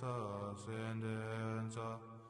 has and.